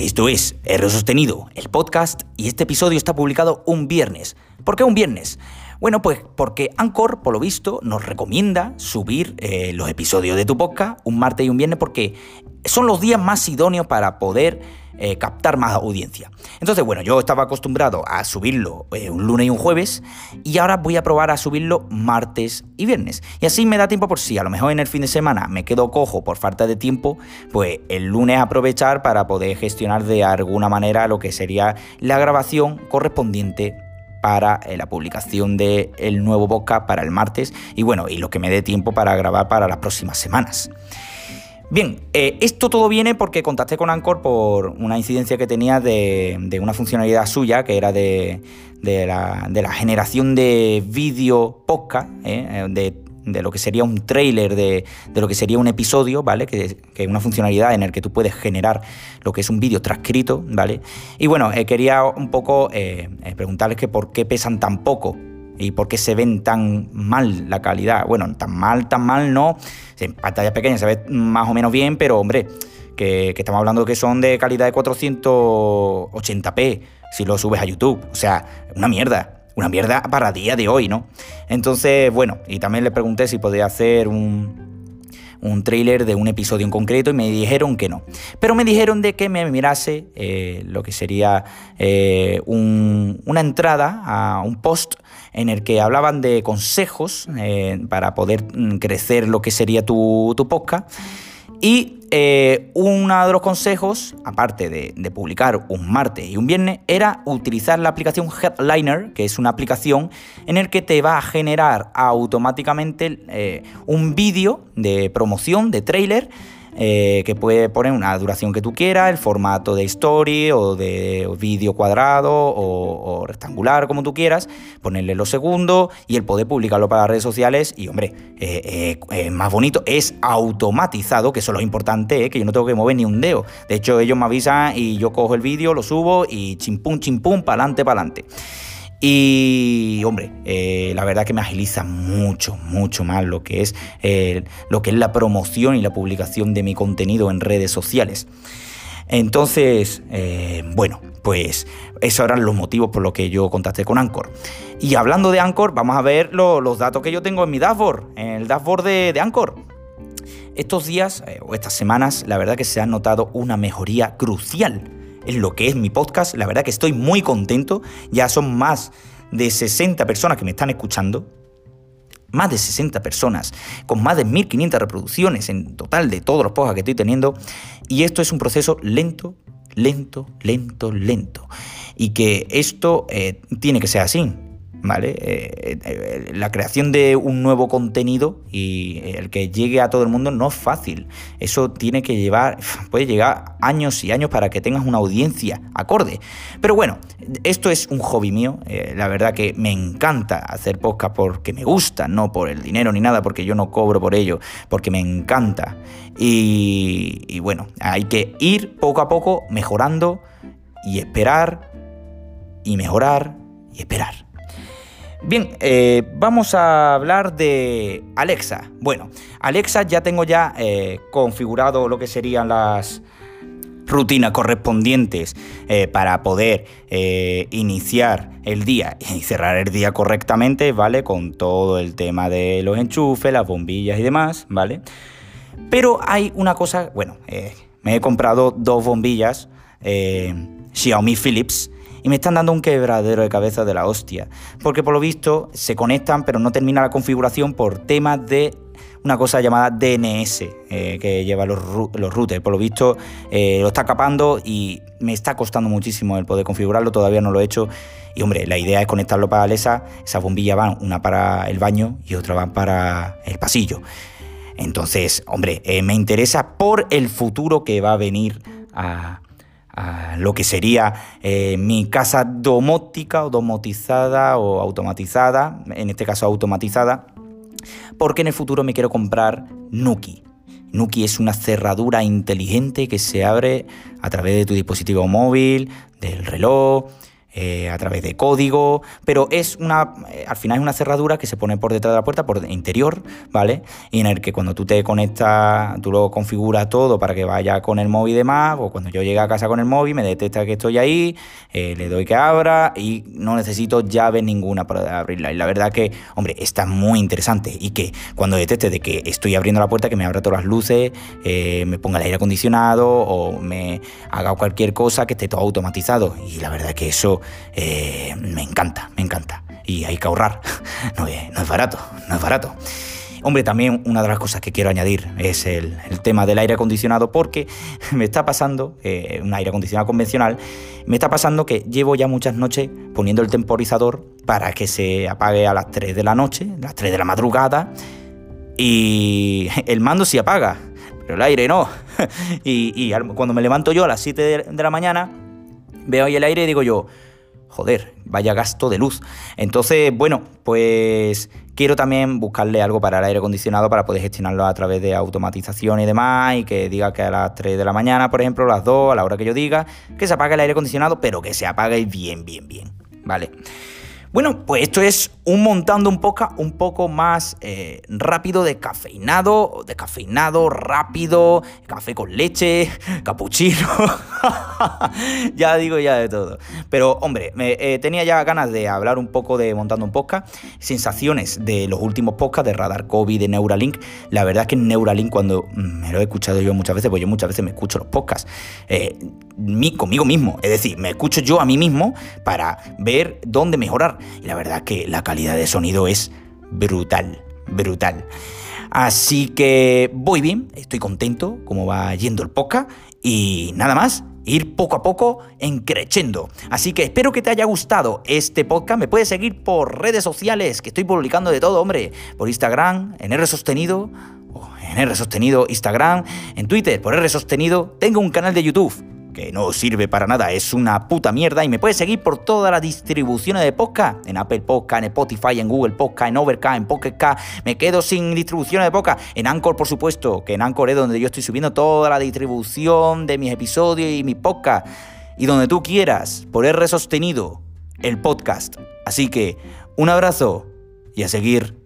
Esto es R Sostenido, el podcast, y este episodio está publicado un viernes. ¿Por qué un viernes? Bueno, pues porque Anchor, por lo visto, nos recomienda subir eh, los episodios de tu podcast un martes y un viernes porque son los días más idóneos para poder eh, captar más audiencia. Entonces, bueno, yo estaba acostumbrado a subirlo eh, un lunes y un jueves y ahora voy a probar a subirlo martes y viernes. Y así me da tiempo por si a lo mejor en el fin de semana me quedo cojo por falta de tiempo, pues el lunes aprovechar para poder gestionar de alguna manera lo que sería la grabación correspondiente para eh, la publicación del nuevo podcast para el martes y bueno, y lo que me dé tiempo para grabar para las próximas semanas. Bien, eh, esto todo viene porque contacté con Anchor por una incidencia que tenía de, una funcionalidad suya, que era de, la, generación de vídeo podcast, eh, de, lo que sería un trailer, de, lo que sería un episodio, ¿vale? Que, es una funcionalidad en la que tú puedes generar lo que es un vídeo transcrito, ¿vale? Y bueno, eh, quería un poco preguntarles que por qué pesan tan poco y por qué se ven tan mal la calidad. Bueno, tan mal, tan mal no. En pantalla pequeña se ve más o menos bien, pero hombre, que, estamos hablando que son de calidad de 480p si lo subes a YouTube. O sea, una mierda. Una mierda para día de hoy, ¿no? Entonces, bueno, y también le pregunté si podía hacer un, un trailer de un episodio en concreto y me dijeron que no. Pero me dijeron de que me mirase eh, lo que sería eh, una entrada a un post en el que hablaban de consejos eh, para poder mm, crecer lo que sería tu, tu podcast. Y eh, uno de los consejos, aparte de, publicar un martes y un viernes, era utilizar la aplicación Headliner, que es una aplicación en el que te va a generar automáticamente eh, un vídeo de promoción, de trailer, eh, que puede poner una duración que tú quieras, el formato de story o de vídeo cuadrado o, rectangular, como tú quieras, ponerle los segundos y el poder publicarlo para las redes sociales. Y hombre, eh, eh, más bonito, es automatizado, que eso es lo importante, que yo no tengo que mover ni un dedo. De hecho, ellos me avisan y yo cojo el vídeo, lo subo y chimpum, chimpum, para adelante, para adelante. Y, hombre, eh, la verdad que me agiliza mucho, mucho más lo que es eh, lo que es la promoción y la publicación de mi contenido en redes sociales. Entonces, eh, bueno, pues esos eran los motivos por los que yo contacté con Anchor. Y hablando de Anchor, vamos a ver los datos que yo tengo en mi dashboard, en el dashboard de, de Anchor. Estos días o estas semanas, la verdad que se ha notado una mejoría crucial en lo que es mi podcast. La verdad que estoy muy contento. Ya son más de 60 personas que me están escuchando. Más de 60 personas, con más de 1500 reproducciones en total de todos los podcasts que estoy teniendo. Y esto es un proceso lento, lento, lento, lento. Y que esto eh, tiene que ser así. ¿Vale? Eh, eh, la creación de un nuevo contenido y el que llegue a todo el mundo no es fácil. Eso tiene que llevar, puede llegar años y años para que tengas una audiencia acorde. Pero bueno, esto es un hobby mío. Eh, la verdad que me encanta hacer podcast porque me gusta, no por el dinero ni nada, porque yo no cobro por ello, porque me encanta. Y bueno, hay que ir poco a poco mejorando y esperar y mejorar y esperar. Bien, eh, vamos a hablar de Alexa. Bueno, Alexa ya tengo ya eh, configurado lo que serían las rutinas correspondientes eh, para poder iniciar el día y cerrar el día correctamente, ¿vale? Con todo el tema de los enchufes, las bombillas y demás, ¿vale? Pero hay una cosa, bueno, me he comprado dos bombillas Xiaomi Philips y me están dando un quebradero de cabeza de la hostia. Porque por lo visto se conectan, pero no termina la configuración por temas de una cosa llamada DNS eh, que lleva los, los, routers. Por lo visto eh, lo está capando y me está costando muchísimo el poder configurarlo, todavía no lo he hecho. Y hombre, la idea es conectarlo para Alexa, esas bombillas van una para el baño y otra van para el pasillo. Entonces, hombre, eh, me interesa por el futuro que va a venir a, lo que sería eh, mi casa domótica o domotizada o automatizada, en este caso automatizada, porque en el futuro me quiero comprar Nuki. Nuki es una cerradura inteligente que se abre a través de tu dispositivo móvil, del reloj, eh, a través de código, pero es una, eh, al final es una cerradura que se pone por detrás de la puerta, por interior, ¿vale? Y en el que cuando tú te conectas, tú lo configuras todo para que vaya con el móvil y demás, o cuando yo llegue a casa con el móvil, me detecta que estoy ahí, eh, le doy que abra y no necesito llave ninguna para abrirla. Y la verdad que, hombre, está muy interesante y que cuando detecte de que estoy abriendo la puerta, que me abra todas las luces, me ponga el aire acondicionado o me haga cualquier cosa que esté todo automatizado. Y la verdad que eso eh, me encanta, me encanta. Y hay que ahorrar. No es, barato, no es barato. Hombre, también una de las cosas que quiero añadir es el, tema del aire acondicionado, porque me está pasando, eh, un aire acondicionado convencional, me está pasando que llevo ya muchas noches poniendo el temporizador para que se apague a las 3 de la noche, las 3 de la madrugada, y el mando sí apaga, pero el aire no. Y, cuando me levanto yo a las 7 de la mañana, veo ahí el aire y digo yo, joder, vaya gasto de luz. Entonces, bueno, pues quiero también buscarle algo para el aire acondicionado para poder gestionarlo a través de automatización y demás y que diga que a las 3 de la mañana, por ejemplo, a las 2, a la hora que yo diga, que se apague el aire acondicionado, pero que se apague bien, bien, bien. ¿Vale? Bueno, pues esto es un montando un poco, un poco más eh, rápido de cafeinado, de cafeinado rápido, café con leche, capuchino, ya digo ya de todo. Pero hombre, eh, tenía ya ganas de hablar un poco de montando un podcast, sensaciones de los últimos podcasts de Radar COVID, de Neuralink. La verdad es que Neuralink cuando mm, me lo he escuchado yo muchas veces, pues yo muchas veces me escucho los podcasts. Eh, conmigo mismo, es decir, me escucho yo a mí mismo para ver dónde mejorar. Y la verdad que la calidad de sonido es brutal, brutal. Así que voy bien, estoy contento como va yendo el podcast y nada más, ir poco a poco encrechendo. Así que espero que te haya gustado este podcast. Me puedes seguir por redes sociales, que estoy publicando de todo, hombre. Por Instagram, en R Sostenido, en R Sostenido Instagram, en Twitter, por R Sostenido. Tengo un canal de YouTube que no sirve para nada, es una puta mierda y me puedes seguir por todas las distribuciones de podcast, en Apple Podcast, en Spotify, en Google Podcast, en Overcast, en Pocket Cast, me quedo sin distribuciones de podcast, en Anchor por supuesto, que en Anchor es donde yo estoy subiendo toda la distribución de mis episodios y mis podcasts, y donde tú quieras, por R sostenido, el podcast. Así que, un abrazo y a seguir